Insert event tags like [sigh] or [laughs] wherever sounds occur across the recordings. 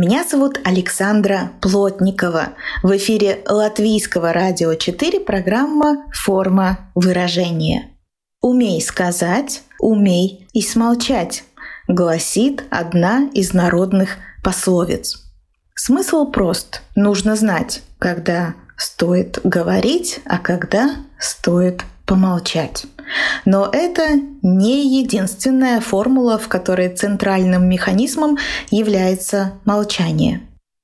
Меня зовут Александра Плотникова. В эфире Латвийского радио 4 программа «Форма выражения». «Умей сказать, умей и смолчать», гласит одна из народных пословиц. Смысл прост. Нужно знать, когда стоит говорить, а когда стоит помолчать. Но это не единственная формула, в которой центральным механизмом является молчание.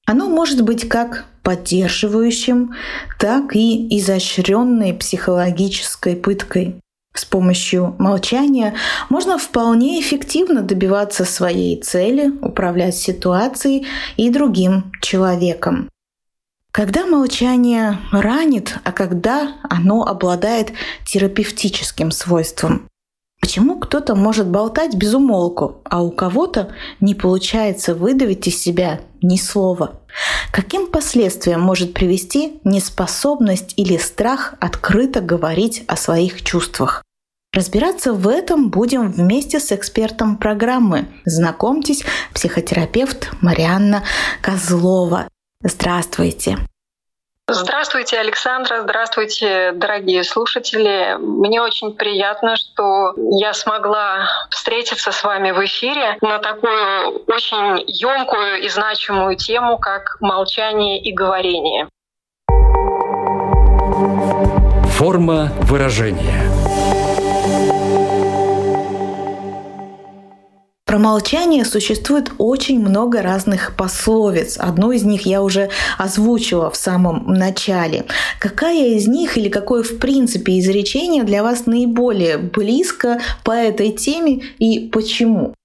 Оно может быть как поддерживающим, так и изощренной психологической пыткой. С помощью молчания можно вполне эффективно добиваться своей цели, управлять ситуацией и другим человеком. Когда молчание ранит, а когда оно обладает терапевтическим свойством? Почему кто-то может болтать без умолку, а у кого-то не получается выдавить из себя ни слова? Каким последствиям может привести неспособность или страх открыто говорить о своих чувствах? Разбираться в этом будем вместе с экспертом программы. Знакомьтесь, психотерапевт Марианна Козлова. Здравствуйте. Здравствуйте, Александра. Здравствуйте, дорогие слушатели. Мне очень приятно, что я смогла встретиться с вами в эфире на такую очень емкую и значимую тему, как молчание и говорение. Форма выражения. Про молчание существует очень много разных пословиц. Одну из них я уже озвучила в самом начале. Какая из них или какое в принципе изречение для вас наиболее близко по этой теме и почему?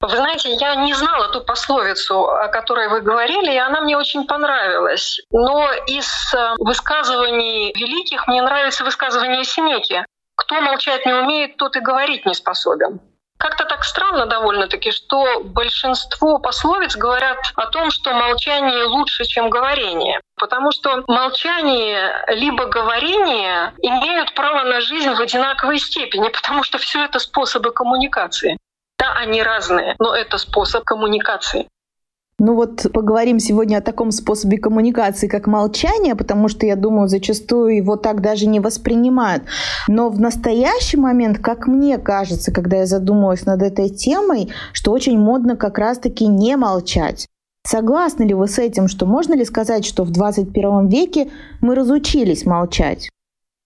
Вы знаете, я не знала ту пословицу, о которой вы говорили, и она мне очень понравилась. Но из э, высказываний великих мне нравится высказывание Синеки. Кто молчать не умеет, тот и говорить не способен. Как-то так странно довольно-таки, что большинство пословиц говорят о том, что молчание лучше, чем говорение. Потому что молчание либо говорение имеют право на жизнь в одинаковой степени, потому что все это способы коммуникации. Да, они разные, но это способ коммуникации. Ну вот поговорим сегодня о таком способе коммуникации, как молчание, потому что, я думаю, зачастую его так даже не воспринимают. Но в настоящий момент, как мне кажется, когда я задумалась над этой темой, что очень модно как раз-таки не молчать. Согласны ли вы с этим, что можно ли сказать, что в 21 веке мы разучились молчать?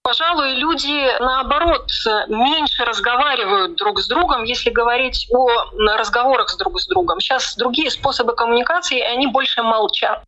Пожалуй, люди, наоборот, меньше разговаривают друг с другом, если говорить о разговорах с друг с другом. Сейчас другие способы коммуникации, и они больше молчат.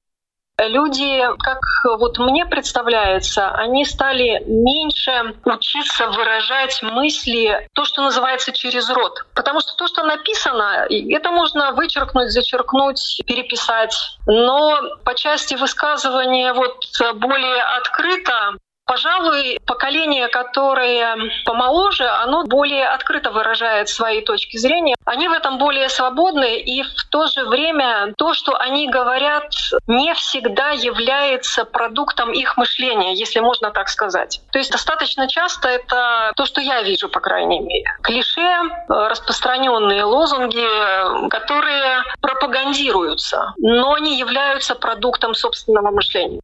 Люди, как вот мне представляется, они стали меньше учиться выражать мысли, то, что называется через рот. Потому что то, что написано, это можно вычеркнуть, зачеркнуть, переписать. Но по части высказывания вот более открыто Пожалуй, поколение, которое помоложе, оно более открыто выражает свои точки зрения. Они в этом более свободны, и в то же время то, что они говорят, не всегда является продуктом их мышления, если можно так сказать. То есть достаточно часто это то, что я вижу, по крайней мере. Клише, распространенные лозунги, которые пропагандируются, но не являются продуктом собственного мышления.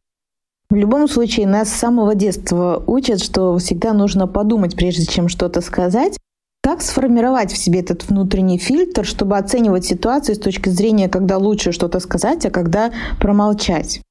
В любом случае, нас с самого детства учат, что всегда нужно подумать, прежде чем что-то сказать. Как сформировать в себе этот внутренний фильтр, чтобы оценивать ситуацию с точки зрения, когда лучше что-то сказать, а когда промолчать?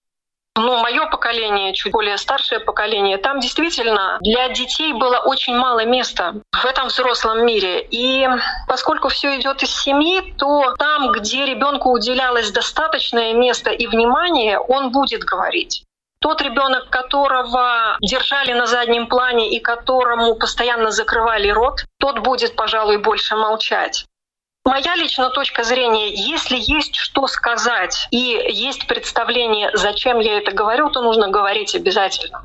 Ну, мое поколение, чуть более старшее поколение, там действительно для детей было очень мало места в этом взрослом мире. И поскольку все идет из семьи, то там, где ребенку уделялось достаточное место и внимание, он будет говорить. Тот ребенок, которого держали на заднем плане и которому постоянно закрывали рот, тот будет, пожалуй, больше молчать. Моя личная точка зрения, если есть что сказать и есть представление, зачем я это говорю, то нужно говорить обязательно.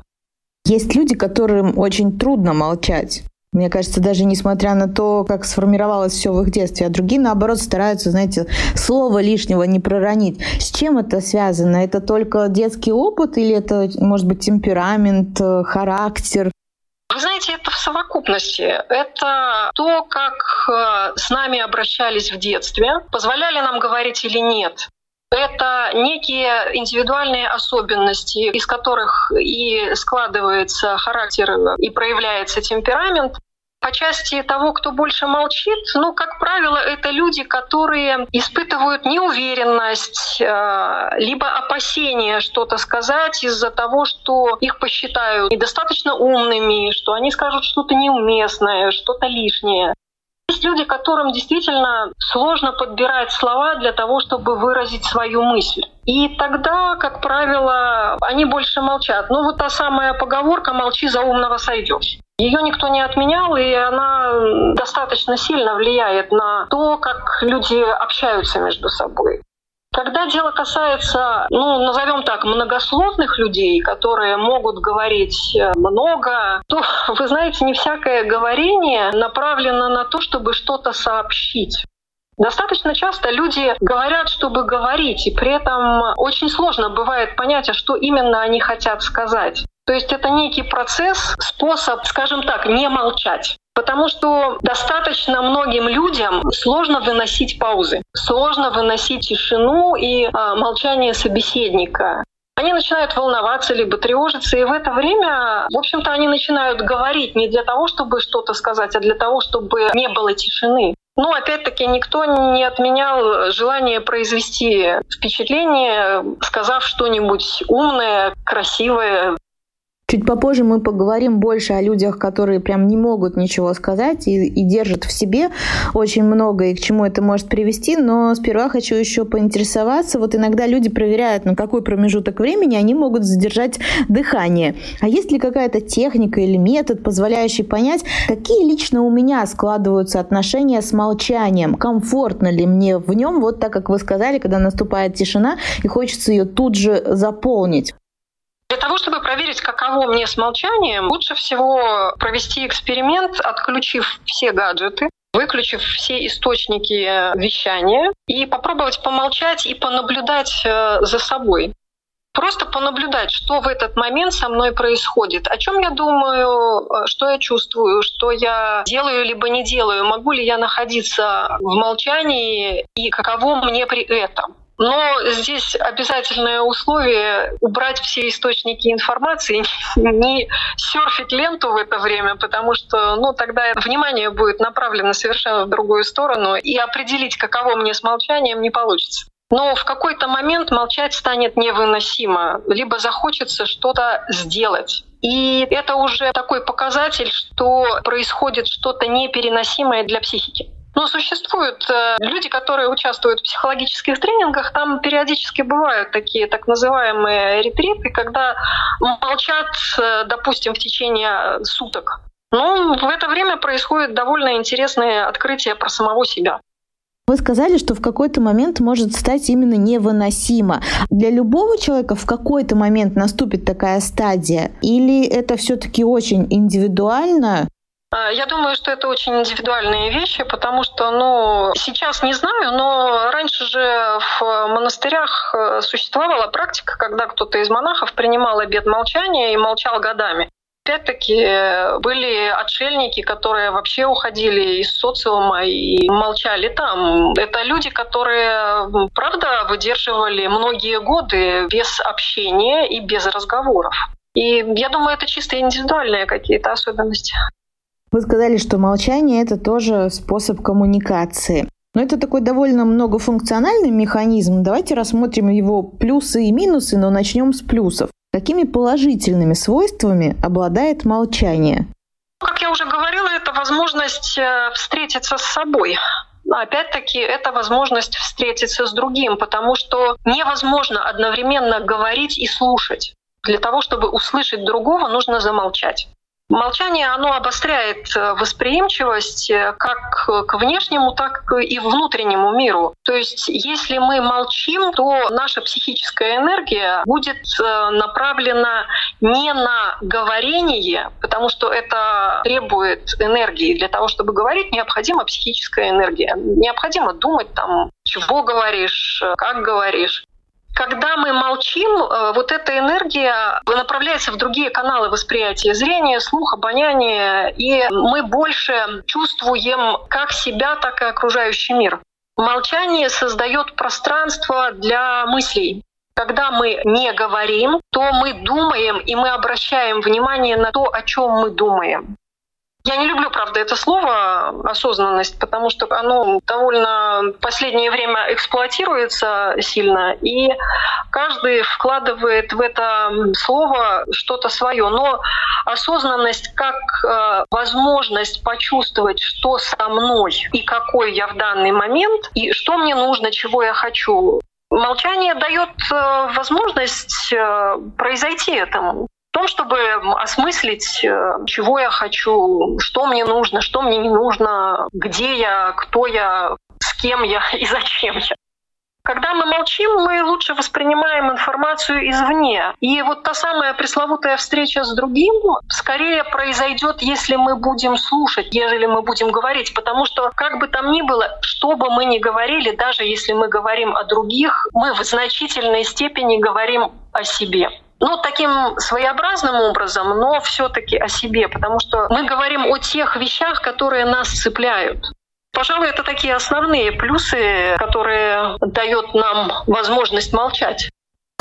Есть люди, которым очень трудно молчать. Мне кажется, даже несмотря на то, как сформировалось все в их детстве, а другие, наоборот, стараются, знаете, слова лишнего не проронить. С чем это связано? Это только детский опыт или это, может быть, темперамент, э, характер? Вы знаете, это в совокупности. Это то, как э, с нами обращались в детстве, позволяли нам говорить или нет. Это некие индивидуальные особенности, из которых и складывается характер и проявляется темперамент. По части того, кто больше молчит, ну, как правило, это люди, которые испытывают неуверенность, э, либо опасение что-то сказать из-за того, что их посчитают недостаточно умными, что они скажут что-то неуместное, что-то лишнее. Есть люди, которым действительно сложно подбирать слова для того, чтобы выразить свою мысль. И тогда, как правило, они больше молчат. Ну вот та самая поговорка «молчи, за умного сойдешь». Ее никто не отменял, и она достаточно сильно влияет на то, как люди общаются между собой. Когда дело касается, ну, назовем так, многословных людей, которые могут говорить э, много, то, [laughs] вы знаете, не всякое говорение направлено на то, чтобы что-то сообщить. Достаточно часто люди говорят, чтобы говорить, и при этом очень сложно бывает понять, а что именно они хотят сказать. То есть это некий процесс, способ, скажем так, не молчать. Потому что достаточно многим людям сложно выносить паузы, сложно выносить тишину и э, молчание собеседника. Они начинают волноваться либо тревожиться, и в это время, в общем-то, они начинают говорить не для того, чтобы что-то сказать, а для того, чтобы не было тишины. Ну, опять-таки, никто не отменял желание произвести впечатление, сказав что-нибудь умное, красивое, Чуть попозже мы поговорим больше о людях, которые прям не могут ничего сказать и, и держат в себе очень много и к чему это может привести. Но сперва хочу еще поинтересоваться. Вот иногда люди проверяют, на какой промежуток времени они могут задержать дыхание. А есть ли какая-то техника или метод, позволяющий понять, какие лично у меня складываются отношения с молчанием? Комфортно ли мне в нем, вот так как вы сказали, когда наступает тишина и хочется ее тут же заполнить? Для того, чтобы проверить, каково мне с молчанием, лучше всего провести эксперимент, отключив все гаджеты, выключив все источники вещания и попробовать помолчать и понаблюдать э, за собой. Просто понаблюдать, что в этот момент со мной происходит, о чем я думаю, э, что я чувствую, что я делаю либо не делаю, могу ли я находиться в молчании и каково мне при этом. Но здесь обязательное условие убрать все источники информации, [laughs] не серфить ленту в это время, потому что ну, тогда внимание будет направлено совершенно в другую сторону, и определить, каково мне с молчанием, не получится. Но в какой-то момент молчать станет невыносимо, либо захочется что-то сделать. И это уже такой показатель, что происходит что-то непереносимое для психики. Но существуют э, люди, которые участвуют в психологических тренингах. Там периодически бывают такие так называемые ретриты, когда молчат, э, допустим, в течение суток. Ну, в это время происходит довольно интересное открытие про самого себя. Вы сказали, что в какой-то момент может стать именно невыносимо. Для любого человека в какой-то момент наступит такая стадия? Или это все-таки очень индивидуально? А, я думаю, что это очень индивидуальные вещи, потому что, ну, сейчас не знаю, но раньше же в монастырях э, существовала практика, когда кто-то из монахов принимал обед молчания и молчал годами. Опять-таки были отшельники, которые вообще уходили из социума и молчали там. Это люди, которые, правда, выдерживали многие годы без общения и без разговоров. И я думаю, это чисто индивидуальные какие-то особенности. Вы сказали, что молчание — это тоже способ коммуникации. Но это такой довольно многофункциональный механизм. Давайте рассмотрим его плюсы и минусы, но начнем с плюсов. Какими положительными свойствами обладает молчание? Как я уже говорила, это возможность э, встретиться с собой. Опять-таки, это возможность встретиться с другим, потому что невозможно одновременно говорить и слушать. Для того, чтобы услышать другого, нужно замолчать. Молчание, оно обостряет э, восприимчивость э, как к внешнему, так и внутреннему миру. То есть, если мы молчим, то наша психическая энергия будет э, направлена не на говорение, потому что это требует энергии. Для того, чтобы говорить, необходима психическая энергия. Необходимо думать там, чего говоришь, как говоришь. Когда мы молчим, э, вот эта энергия направляется в другие каналы восприятия зрения, слуха, обоняния, и мы больше чувствуем как себя, так и окружающий мир. Молчание создает пространство для мыслей. Когда мы не говорим, то мы думаем, и мы обращаем внимание на то, о чем мы думаем. Я не люблю, правда, это слово осознанность, потому что оно довольно в последнее время эксплуатируется сильно, и каждый вкладывает в это слово что-то свое. Но осознанность как э, возможность почувствовать, что со мной и какой я в данный момент, и что мне нужно, чего я хочу. Молчание дает э, возможность э, произойти этому в том, чтобы осмыслить, э, чего я хочу, что мне нужно, что мне не нужно, где я, кто я, с кем я [laughs] и зачем я. Когда мы молчим, мы лучше воспринимаем информацию извне. И вот та самая пресловутая встреча с другим скорее произойдет, если мы будем слушать, ежели мы будем говорить. Потому что как бы там ни было, что бы мы ни говорили, даже если мы говорим о других, мы в значительной степени говорим о себе. Ну, таким своеобразным образом, но все-таки о себе, потому что мы говорим о тех вещах, которые нас цепляют. Пожалуй, это такие основные плюсы, которые дают нам возможность молчать.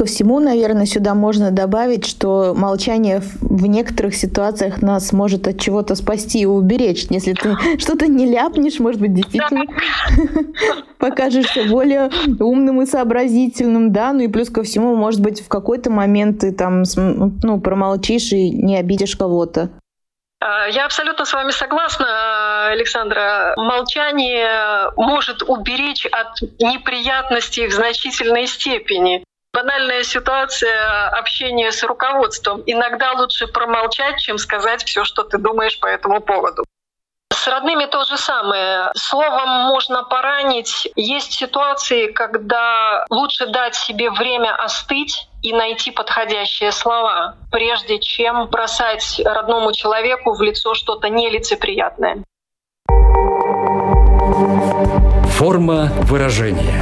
Ко всему, наверное, сюда можно добавить, что молчание в некоторых ситуациях нас может от чего-то спасти и уберечь. Если ты [laughs] что-то не ляпнешь, может быть, действительно [laughs] покажешься более умным и сообразительным, да, ну и плюс ко всему, может быть, в какой-то момент ты там, ну, промолчишь и не обидишь кого-то. А, я абсолютно с вами согласна, Александра. Молчание может уберечь от неприятностей в значительной степени. Банальная ситуация общения с руководством. Иногда лучше промолчать, чем сказать все, что ты думаешь по этому поводу. С родными то же самое. Словом можно поранить. Есть ситуации, когда лучше дать себе время остыть и найти подходящие слова, прежде чем бросать родному человеку в лицо что-то нелицеприятное. Форма выражения.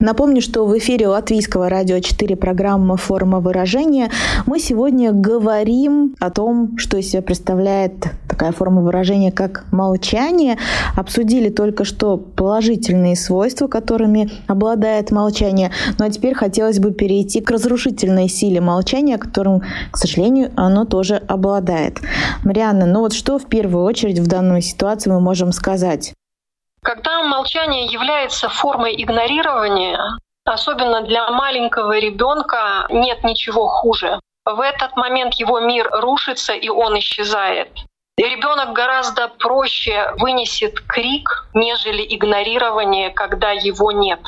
Напомню, что в эфире Латвийского радио 4 программа «Форма выражения». Мы сегодня говорим о том, что из себя представляет такая форма выражения, как молчание. Обсудили только что положительные свойства, которыми обладает молчание. Ну а теперь хотелось бы перейти к разрушительной силе молчания, которым, к сожалению, оно тоже обладает. Марианна, ну вот что в первую очередь в данной ситуации мы можем сказать? Когда молчание является формой игнорирования, особенно для маленького ребенка, нет ничего хуже. В этот момент его мир рушится и он исчезает. ребенок гораздо проще вынесет крик, нежели игнорирование, когда его нет.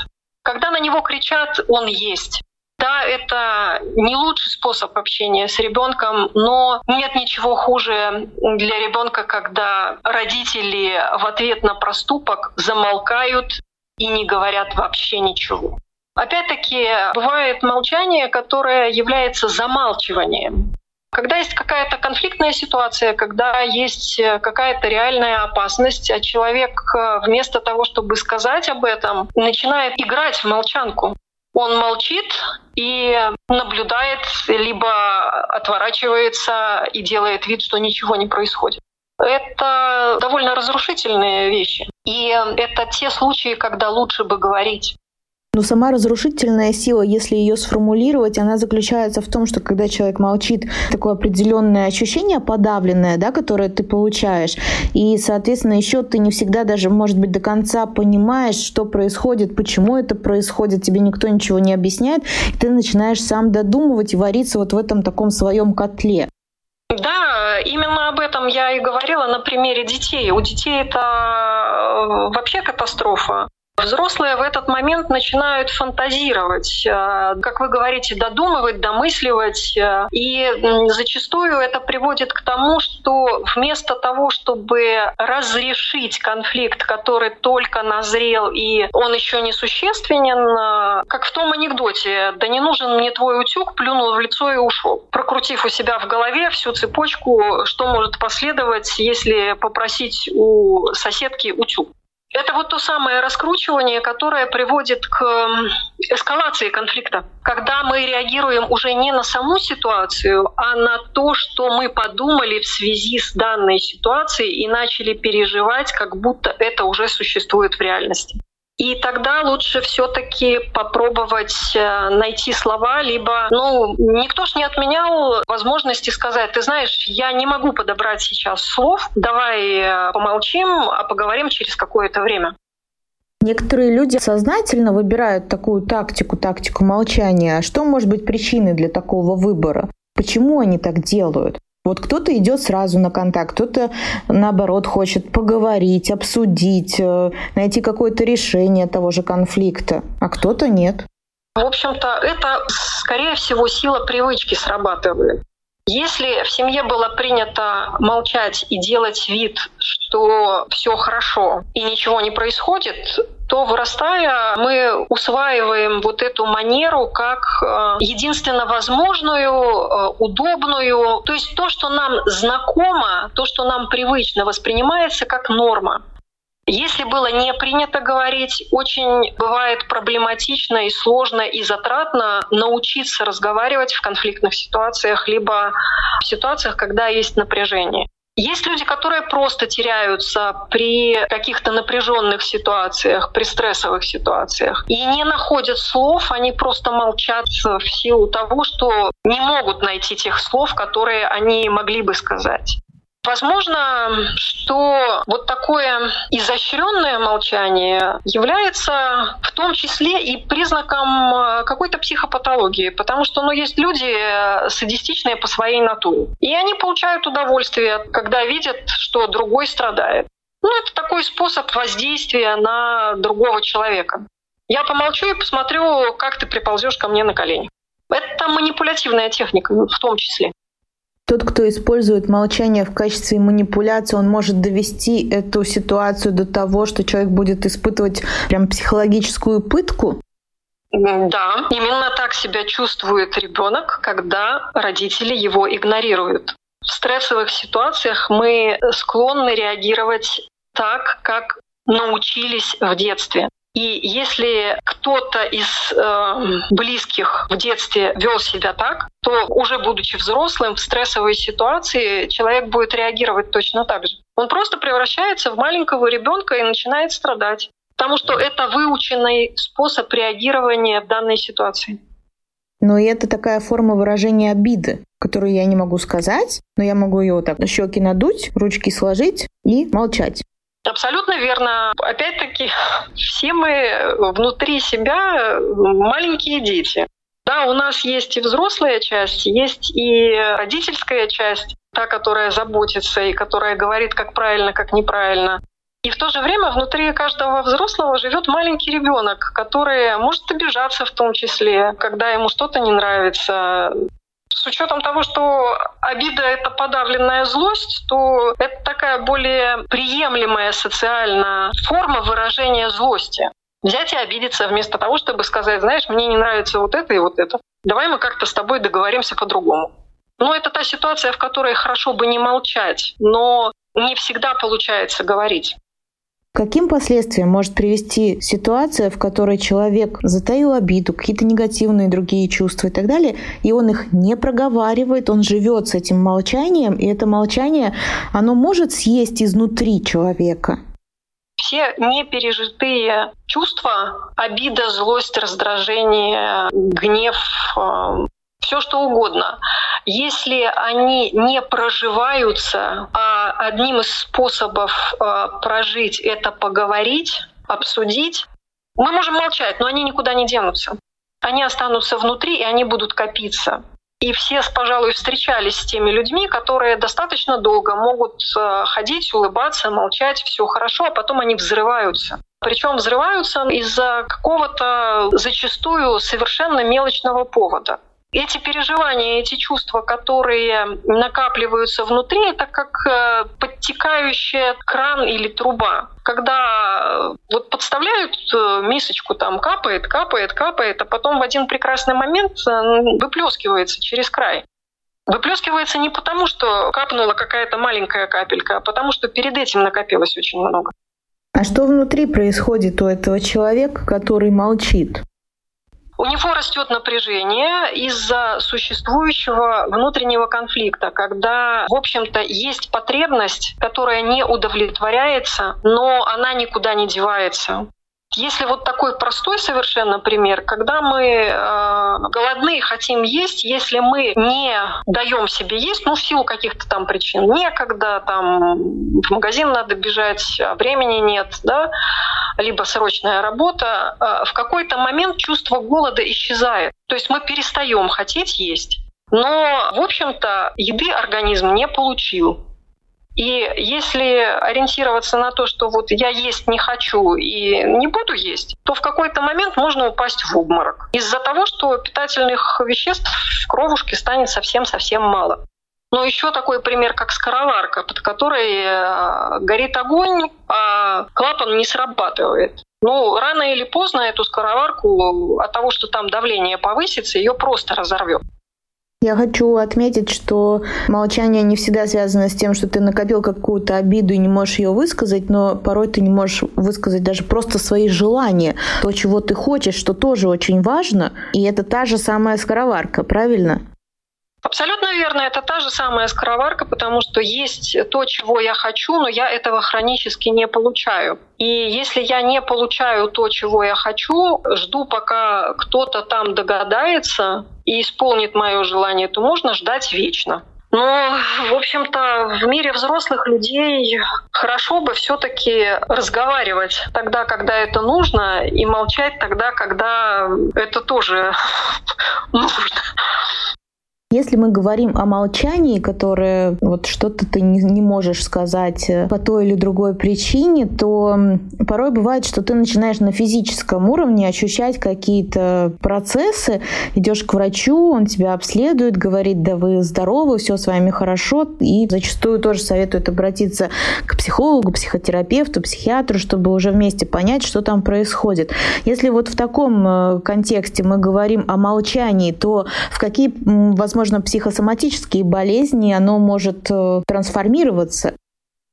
Когда на него кричат, он есть. Да, это не лучший способ общения с ребенком, но нет ничего хуже для ребенка, когда родители в ответ на проступок замолкают и не говорят вообще ничего. Опять-таки, бывает молчание, которое является замалчиванием. Когда есть какая-то конфликтная ситуация, когда есть какая-то реальная опасность, а человек вместо того, чтобы сказать об этом, начинает играть в молчанку. Он молчит и наблюдает, либо отворачивается и делает вид, что ничего не происходит. Это довольно разрушительные вещи. И это те случаи, когда лучше бы говорить. Но сама разрушительная сила, если ее сформулировать, она заключается в том, что когда человек молчит, такое определенное ощущение подавленное, да, которое ты получаешь. И, соответственно, еще ты не всегда даже, может быть, до конца понимаешь, что происходит, почему это происходит, тебе никто ничего не объясняет, и ты начинаешь сам додумывать и вариться вот в этом таком своем котле. Да, именно об этом я и говорила на примере детей. У детей это э, вообще катастрофа. Взрослые в этот момент начинают фантазировать, э, как вы говорите, додумывать, домысливать. Э, и зачастую это приводит к тому, что вместо того, чтобы разрешить конфликт, который только назрел и он еще не существенен, э, как в том анекдоте, да не нужен мне твой утюг, плюнул в лицо и ушел, прокрутив у себя в голове всю цепочку, что может последовать, если попросить у соседки утюг. Это вот то самое раскручивание, которое приводит к эскалации конфликта. Когда мы реагируем уже не на саму ситуацию, а на то, что мы подумали в связи с данной ситуацией и начали переживать, как будто это уже существует в реальности. И тогда лучше все-таки попробовать э, найти слова, либо, ну, никто ж не отменял возможности сказать, ты знаешь, я не могу подобрать сейчас слов, давай э, помолчим, а поговорим через какое-то время. Некоторые люди сознательно выбирают такую тактику, тактику молчания. А что может быть причиной для такого выбора? Почему они так делают? Вот кто-то идет сразу на контакт, кто-то, наоборот, хочет поговорить, обсудить, э, найти какое-то решение того же конфликта, а кто-то нет. В общем-то, это, скорее всего, сила привычки срабатывает. Если в семье было принято молчать и делать вид, что все хорошо и ничего не происходит, то вырастая мы усваиваем вот эту манеру как э, единственно возможную, э, удобную, то есть то, что нам знакомо, то, что нам привычно, воспринимается как норма. Если было не принято говорить, очень бывает проблематично и сложно и затратно научиться разговаривать в конфликтных ситуациях, либо в ситуациях, когда есть напряжение. Есть люди, которые просто теряются при каких-то напряженных ситуациях, при стрессовых ситуациях и не находят слов, они просто молчат в силу того, что не могут найти тех слов, которые они могли бы сказать. Возможно, что вот такое изощренное молчание является в том числе и признаком э, какой-то психопатологии, потому что ну, есть люди э, садистичные по своей натуре. И они получают удовольствие, когда видят, что другой страдает. Ну, это такой способ воздействия на другого человека. Я помолчу и посмотрю, как ты приползешь ко мне на колени. Это манипулятивная техника в том числе. Тот, кто использует молчание в качестве манипуляции, он может довести эту ситуацию до того, что человек будет испытывать прям психологическую пытку. Да, именно так себя чувствует ребенок, когда родители его игнорируют. В стрессовых ситуациях мы склонны реагировать так, как научились в детстве. И если кто-то из э, близких в детстве вел себя так, то уже будучи взрослым в стрессовой ситуации человек будет реагировать точно так же. Он просто превращается в маленького ребенка и начинает страдать, потому что это выученный способ реагирования в данной ситуации. Но и это такая форма выражения обиды, которую я не могу сказать, но я могу ее вот так щеки надуть, ручки сложить и молчать. Абсолютно верно. Опять-таки, все мы внутри себя маленькие дети. Да, у нас есть и взрослая часть, есть и родительская часть, та, которая заботится и которая говорит, как правильно, как неправильно. И в то же время внутри каждого взрослого живет маленький ребенок, который может обижаться в том числе, когда ему что-то не нравится, с учетом того, что обида — это подавленная злость, то это такая более приемлемая социальная форма выражения злости. Взять и обидеться вместо того, чтобы сказать, знаешь, мне не нравится вот это и вот это. Давай мы как-то с тобой договоримся по-другому. Ну, это та ситуация, в которой хорошо бы не молчать, но не всегда получается говорить. Каким последствиям может привести ситуация, в которой человек затаил обиду, какие-то негативные другие чувства и так далее, и он их не проговаривает, он живет с этим молчанием, и это молчание, оно может съесть изнутри человека? Все непережитые чувства, обида, злость, раздражение, гнев, э, все что угодно. Если они не проживаются, а одним из способов а, прожить это поговорить, обсудить, мы можем молчать, но они никуда не денутся. Они останутся внутри, и они будут копиться. И все, пожалуй, встречались с теми людьми, которые достаточно долго могут а, ходить, улыбаться, молчать, все хорошо, а потом они взрываются. Причем взрываются из-за какого-то зачастую совершенно мелочного повода. Эти переживания, эти чувства, которые накапливаются внутри, это как э, подтекающая кран или труба. Когда э, вот подставляют э, мисочку, там капает, капает, капает, а потом в один прекрасный момент выплескивается через край. Выплескивается не потому, что капнула какая-то маленькая капелька, а потому что перед этим накопилось очень много. А что внутри происходит у этого человека, который молчит? У него растет напряжение из-за существующего внутреннего конфликта, когда, в общем-то, есть потребность, которая не удовлетворяется, но она никуда не девается. Если вот такой простой совершенно пример, когда мы э, голодны хотим есть, если мы не даем себе есть, ну в силу каких-то там причин, некогда, там в магазин надо бежать, а времени нет, да, либо срочная работа, э, в какой-то момент чувство голода исчезает. То есть мы перестаем хотеть есть. Но, в общем-то, еды организм не получил. И если ориентироваться на то, что вот я есть не хочу и не буду есть, то в какой-то момент можно упасть в обморок из-за того, что питательных веществ в кровушке станет совсем-совсем мало. Но еще такой пример, как скороварка, под которой э, горит огонь, а клапан не срабатывает. Ну, рано или поздно эту скороварку от того, что там давление повысится, ее просто разорвет. Я хочу отметить, что молчание не всегда связано с тем, что ты накопил какую-то обиду и не можешь ее высказать, но порой ты не можешь высказать даже просто свои желания, то, чего ты хочешь, что тоже очень важно. И это та же самая скороварка, правильно? Абсолютно верно, это та же самая скороварка, потому что есть то, чего я хочу, но я этого хронически не получаю. И если я не получаю то, чего я хочу, жду, пока кто-то там догадается и исполнит мое желание, то можно ждать вечно. Но, в общем-то, в мире взрослых людей хорошо бы все-таки разговаривать тогда, когда это нужно, и молчать тогда, когда это тоже [laughs] нужно. Если мы говорим о молчании, которое вот что-то ты не, не можешь сказать э, по той или другой причине, то порой бывает, что ты начинаешь на физическом уровне ощущать какие-то процессы, идешь к врачу, он тебя обследует, говорит, да вы здоровы, все с вами хорошо, и зачастую тоже советует обратиться к психологу, психотерапевту, психиатру, чтобы уже вместе понять, что там происходит. Если вот в таком э, контексте мы говорим о молчании, то в какие, возможно, возможно, психосоматические болезни, оно может э, трансформироваться.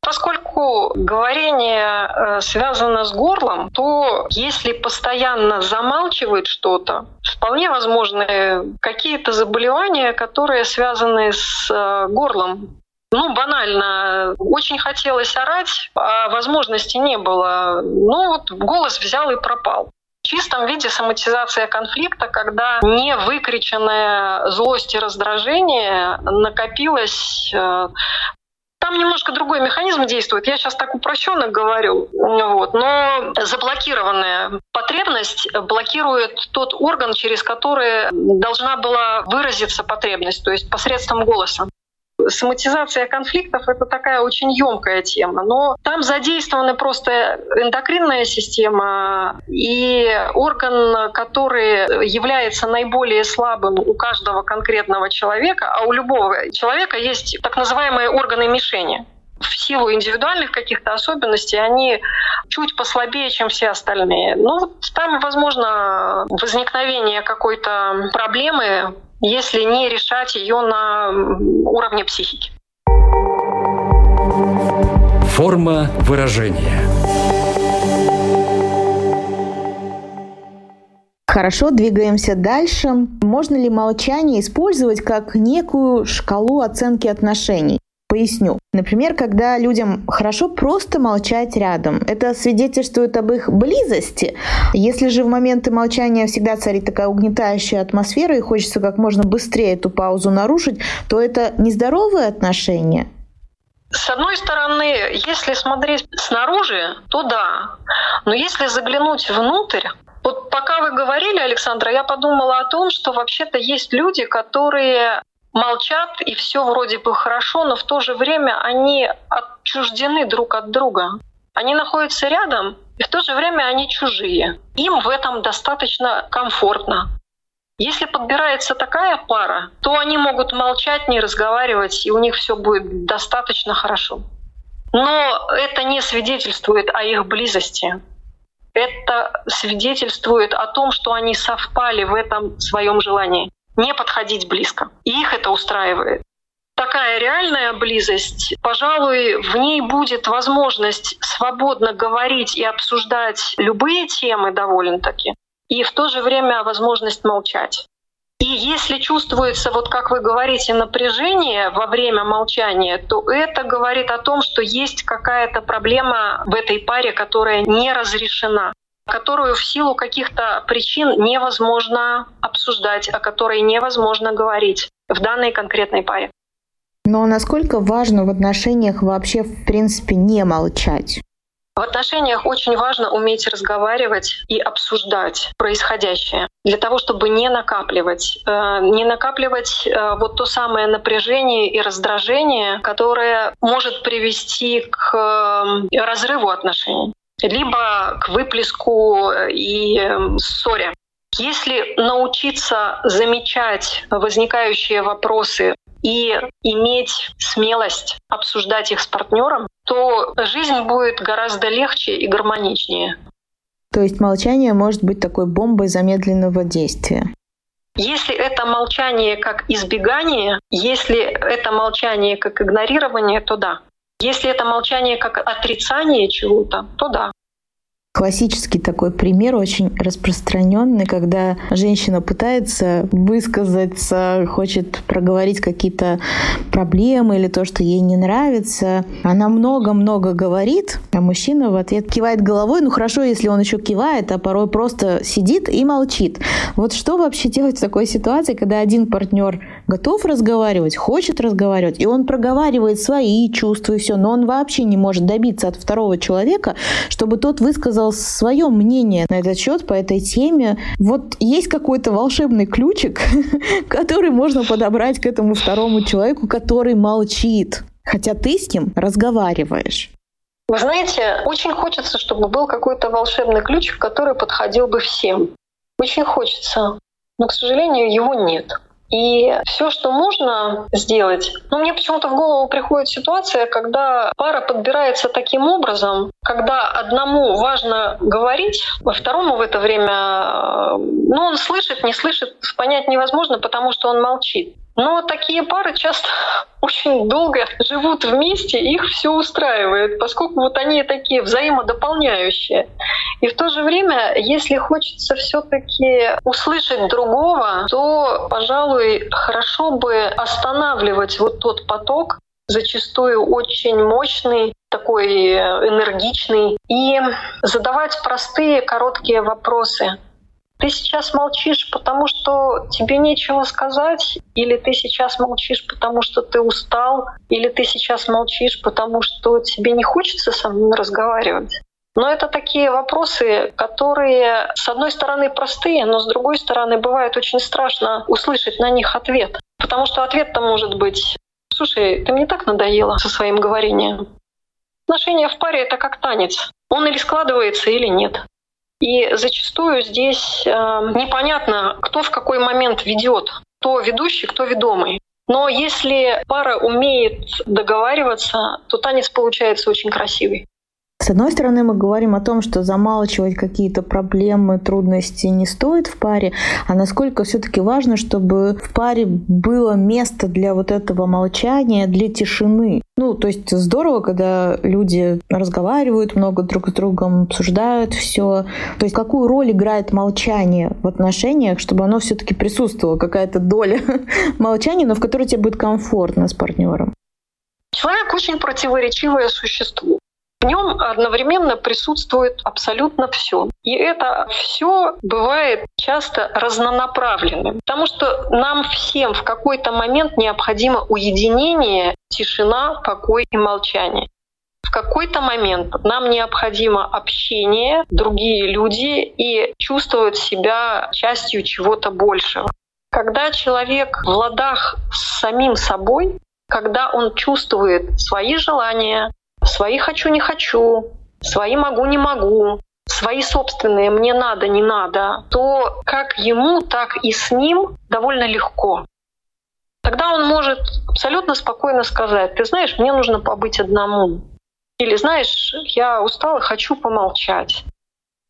Поскольку говорение э, связано с горлом, то если постоянно замалчивает что-то, вполне возможны какие-то заболевания, которые связаны с э, горлом. Ну, банально. Очень хотелось орать, а возможности не было. Ну, вот голос взял и пропал. Чистом виде соматизация конфликта, когда не выкриченная злость и раздражение накопилось э, там немножко другой механизм действует. Я сейчас так упрощенно говорю, вот, но заблокированная потребность блокирует тот орган, через который должна была выразиться потребность, то есть посредством голоса. Соматизация конфликтов — это такая очень емкая тема, но там задействованы просто эндокринная система и орган, который является наиболее слабым у каждого конкретного человека, а у любого человека есть так называемые органы мишени в силу индивидуальных каких-то особенностей они чуть послабее, чем все остальные. Ну, вот там, возможно, возникновение какой-то проблемы если не решать ее на уровне психики. Форма выражения. Хорошо, двигаемся дальше. Можно ли молчание использовать как некую шкалу оценки отношений? Поясню. Например, когда людям хорошо просто молчать рядом. Это свидетельствует об их близости. Если же в моменты молчания всегда царит такая угнетающая атмосфера и хочется как можно быстрее эту паузу нарушить, то это нездоровые отношения. С одной стороны, если смотреть снаружи, то да. Но если заглянуть внутрь, вот пока вы говорили, Александра, я подумала о том, что вообще-то есть люди, которые молчат, и все вроде бы хорошо, но в то же время они отчуждены друг от друга. Они находятся рядом, И в то же время они чужие. Им в этом достаточно комфортно. Если подбирается такая пара, то они могут молчать, не разговаривать, и у них все будет достаточно хорошо. Но это не свидетельствует о их близости. Это свидетельствует о том, что они совпали в этом своем желании не подходить близко. И их это устраивает. Такая реальная близость, пожалуй, в ней будет возможность свободно говорить и обсуждать любые темы довольно-таки, и в то же время возможность молчать. И если чувствуется, вот как вы говорите, напряжение во время молчания, то это говорит о том, что есть какая-то проблема в этой паре, которая не разрешена которую в силу каких-то причин невозможно обсуждать, о которой невозможно говорить в данной конкретной паре. Но насколько важно в отношениях вообще, в принципе, не молчать? В отношениях очень важно уметь разговаривать и обсуждать происходящее для того, чтобы не накапливать, э, не накапливать э, вот то самое напряжение и раздражение, которое может привести к э, разрыву отношений либо к выплеску и ссоре. Если научиться замечать возникающие вопросы и иметь смелость обсуждать их с партнером, то жизнь будет гораздо легче и гармоничнее. То есть молчание может быть такой бомбой замедленного действия. Если это молчание как избегание, если это молчание как игнорирование, то да. Если это молчание как отрицание чего-то, то да. Классический такой пример, очень распространенный, когда женщина пытается высказаться, хочет проговорить какие-то проблемы или то, что ей не нравится. Она много-много говорит, а мужчина в ответ кивает головой. Ну хорошо, если он еще кивает, а порой просто сидит и молчит. Вот что вообще делать в такой ситуации, когда один партнер готов разговаривать, хочет разговаривать, и он проговаривает свои чувства и все, но он вообще не может добиться от второго человека, чтобы тот высказал свое мнение на этот счет, по этой теме. Вот есть какой-то волшебный ключик, [laughs] который можно подобрать к этому второму человеку, который молчит, хотя ты с ним разговариваешь. Вы знаете, очень хочется, чтобы был какой-то волшебный ключик, который подходил бы всем. Очень хочется, но, к сожалению, его нет. И все, что можно сделать, ну, мне почему-то в голову приходит ситуация, когда пара подбирается таким образом, когда одному важно говорить, а второму в это время, ну, он слышит, не слышит, понять невозможно, потому что он молчит. Но такие пары часто [laughs] очень долго живут вместе, их все устраивает, поскольку вот они такие взаимодополняющие. И в то же время, если хочется все-таки услышать другого, то, пожалуй, хорошо бы останавливать вот тот поток, зачастую очень мощный, такой энергичный, и задавать простые, короткие вопросы. Ты сейчас молчишь, потому что тебе нечего сказать, или ты сейчас молчишь, потому что ты устал, или ты сейчас молчишь, потому что тебе не хочется со мной разговаривать. Но это такие вопросы, которые, с одной стороны, простые, но с другой стороны, бывает очень страшно услышать на них ответ. Потому что ответ-то может быть «Слушай, ты мне так надоела со своим говорением». Отношения в паре — это как танец. Он или складывается, или нет. И зачастую здесь э, непонятно, кто в какой момент ведет, кто ведущий, кто ведомый. Но если пара умеет договариваться, то танец получается очень красивый. С одной стороны, мы говорим о том, что замалчивать какие-то проблемы, трудности не стоит в паре, а насколько все-таки важно, чтобы в паре было место для вот этого молчания, для тишины. Ну, то есть здорово, когда люди разговаривают много друг с другом, обсуждают все. То есть какую роль играет молчание в отношениях, чтобы оно все-таки присутствовало, какая-то доля [laughs] молчания, но в которой тебе будет комфортно с партнером. Человек очень противоречивое существо. Нем одновременно присутствует абсолютно все. И это все бывает часто разнонаправленным, потому что нам всем в какой-то момент необходимо уединение, тишина, покой и молчание. В какой-то момент нам необходимо общение, другие люди и чувствовать себя частью чего-то большего. Когда человек в ладах с самим собой, когда он чувствует свои желания, Свои хочу, не хочу, свои могу, не могу, свои собственные «мне надо, не надо», то как ему, так и с ним довольно легко. Тогда он может абсолютно спокойно сказать, ты знаешь, мне нужно побыть одному. Или знаешь, я устала, хочу помолчать.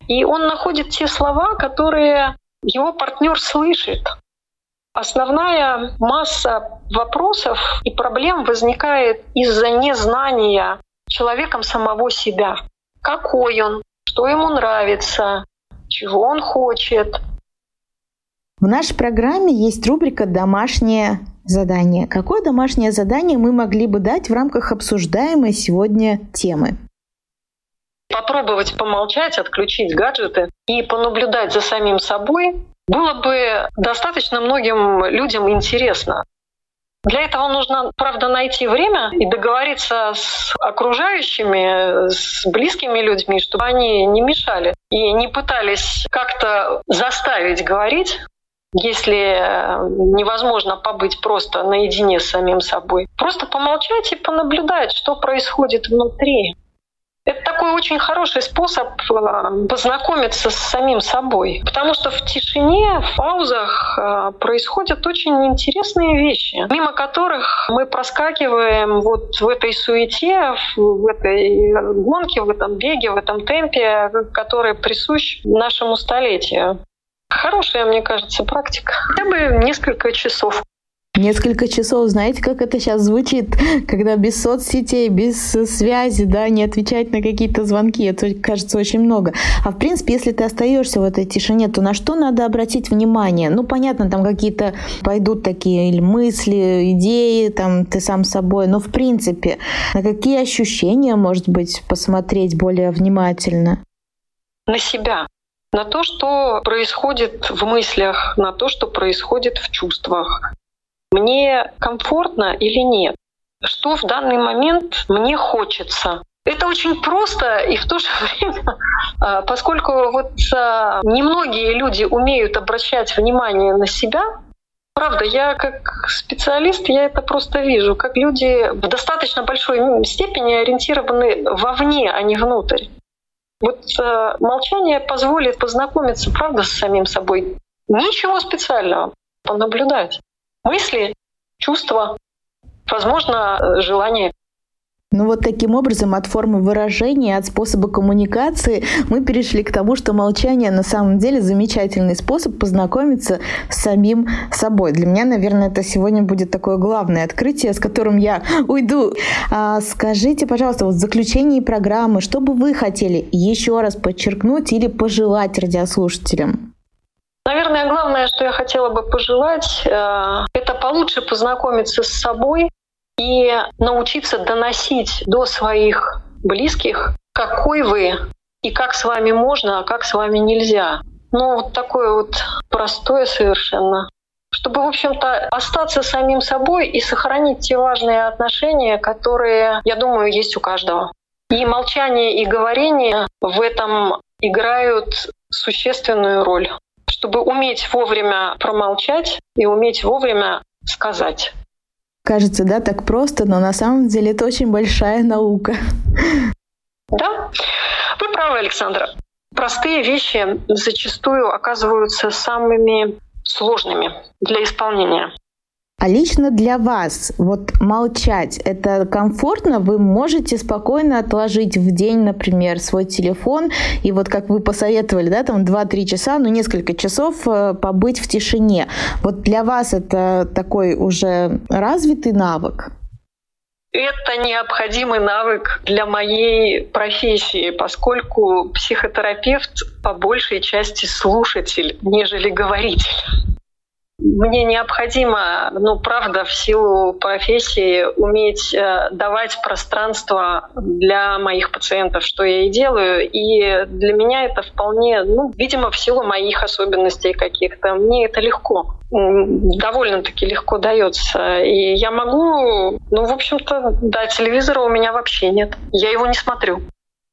И он находит те слова, которые его партнер слышит. Основная масса вопросов и проблем возникает из-за незнания человеком самого себя. Какой он, что ему нравится, чего он хочет. В нашей программе есть рубрика «Домашнее задание». Какое домашнее задание мы могли бы дать в рамках обсуждаемой сегодня темы? Попробовать помолчать, отключить гаджеты и понаблюдать за самим собой было бы достаточно многим людям интересно. Для этого нужно, правда, найти время и договориться с окружающими, с близкими людьми, чтобы они не мешали и не пытались как-то заставить говорить, если невозможно побыть просто наедине с самим собой. Просто помолчать и понаблюдать, что происходит внутри. Это такой очень хороший способ э, познакомиться с самим собой. Потому что в тишине, в паузах э, происходят очень интересные вещи, мимо которых мы проскакиваем вот в этой суете, в этой гонке, в этом беге, в этом темпе, который присущ нашему столетию. Хорошая, мне кажется, практика. Хотя бы несколько часов. Несколько часов, знаете, как это сейчас звучит, когда без соцсетей, без связи, да, не отвечать на какие-то звонки, это кажется очень много. А в принципе, если ты остаешься в этой тишине, то на что надо обратить внимание? Ну, понятно, там какие-то пойдут такие или мысли, идеи, там ты сам собой, но в принципе, на какие ощущения, может быть, посмотреть более внимательно? На себя на то, что происходит в мыслях, на то, что происходит в чувствах, мне комфортно или нет, что в данный момент мне хочется. Это очень просто, и в то же время, [laughs] а, поскольку вот а, немногие люди умеют обращать внимание на себя, Правда, я как специалист, я это просто вижу, как люди в достаточно большой степени ориентированы вовне, а не внутрь. Вот э, молчание позволит познакомиться, правда, с самим собой. Ничего специального. Понаблюдать мысли, чувства, возможно, э, желание. Ну вот таким образом от формы выражения, от способа коммуникации мы перешли к тому, что молчание на самом деле замечательный способ познакомиться с самим собой. Для меня, наверное, это сегодня будет такое главное открытие, с которым я уйду. А, скажите, пожалуйста, вот в заключении программы, что бы вы хотели еще раз подчеркнуть или пожелать радиослушателям? Наверное, главное, что я хотела бы пожелать, э, это получше познакомиться с собой и научиться доносить до своих близких, какой вы и как с вами можно, а как с вами нельзя. Ну, вот такое вот простое совершенно. Чтобы, в общем-то, остаться самим собой и сохранить те важные отношения, которые, я думаю, есть у каждого. И молчание, и говорение в этом играют существенную роль чтобы уметь вовремя промолчать и уметь вовремя сказать. Кажется, да, так просто, но на самом деле это очень большая наука. Да, вы правы, Александра. Простые вещи зачастую оказываются самыми сложными для исполнения. А лично для вас, вот молчать, это комфортно? Вы можете спокойно отложить в день, например, свой телефон и вот как вы посоветовали, да, там 2-3 часа, ну несколько часов э, побыть в тишине. Вот для вас это такой уже развитый навык? Это необходимый навык для моей профессии, поскольку психотерапевт по большей части слушатель, нежели говоритель. Мне необходимо, ну, правда, в силу профессии уметь э, давать пространство для моих пациентов, что я и делаю. И для меня это вполне, ну, видимо, в силу моих особенностей каких-то. Мне это легко довольно-таки легко дается. И я могу, ну, в общем-то, да, телевизора у меня вообще нет. Я его не смотрю.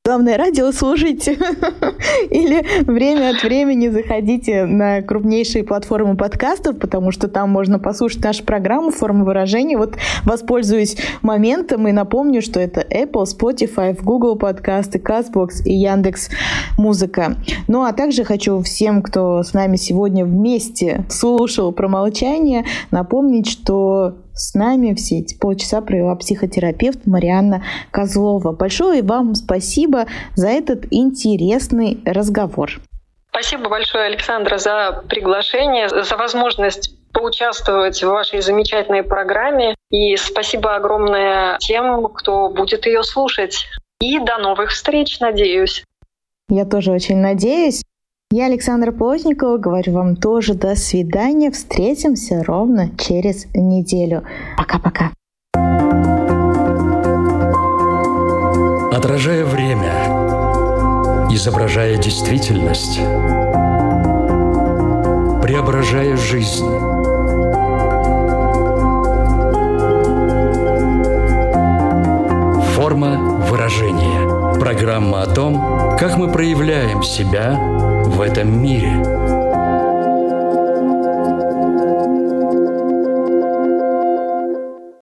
Главное, радио слушайте. [laughs] Или время от времени заходите на крупнейшие платформы подкастов, потому что там можно послушать нашу программу «Форма выражения». Вот воспользуюсь моментом и напомню, что это Apple, Spotify, Google подкасты, CastBox и Яндекс Музыка. Ну а также хочу всем, кто с нами сегодня вместе слушал про молчание, напомнить, что с нами все эти полчаса провела психотерапевт Марианна Козлова. Большое вам спасибо за этот интересный разговор. Спасибо большое, Александра, за приглашение, за возможность поучаствовать в вашей замечательной программе. И спасибо огромное тем, кто будет ее слушать. И до новых встреч, надеюсь. Я тоже очень надеюсь. Я, Александра Плотникова, говорю вам тоже до свидания. Встретимся ровно через неделю. Пока-пока. Отражая время, изображая действительность, преображая жизнь. Форма выражения. Программа о том, как мы проявляем себя в этом мире –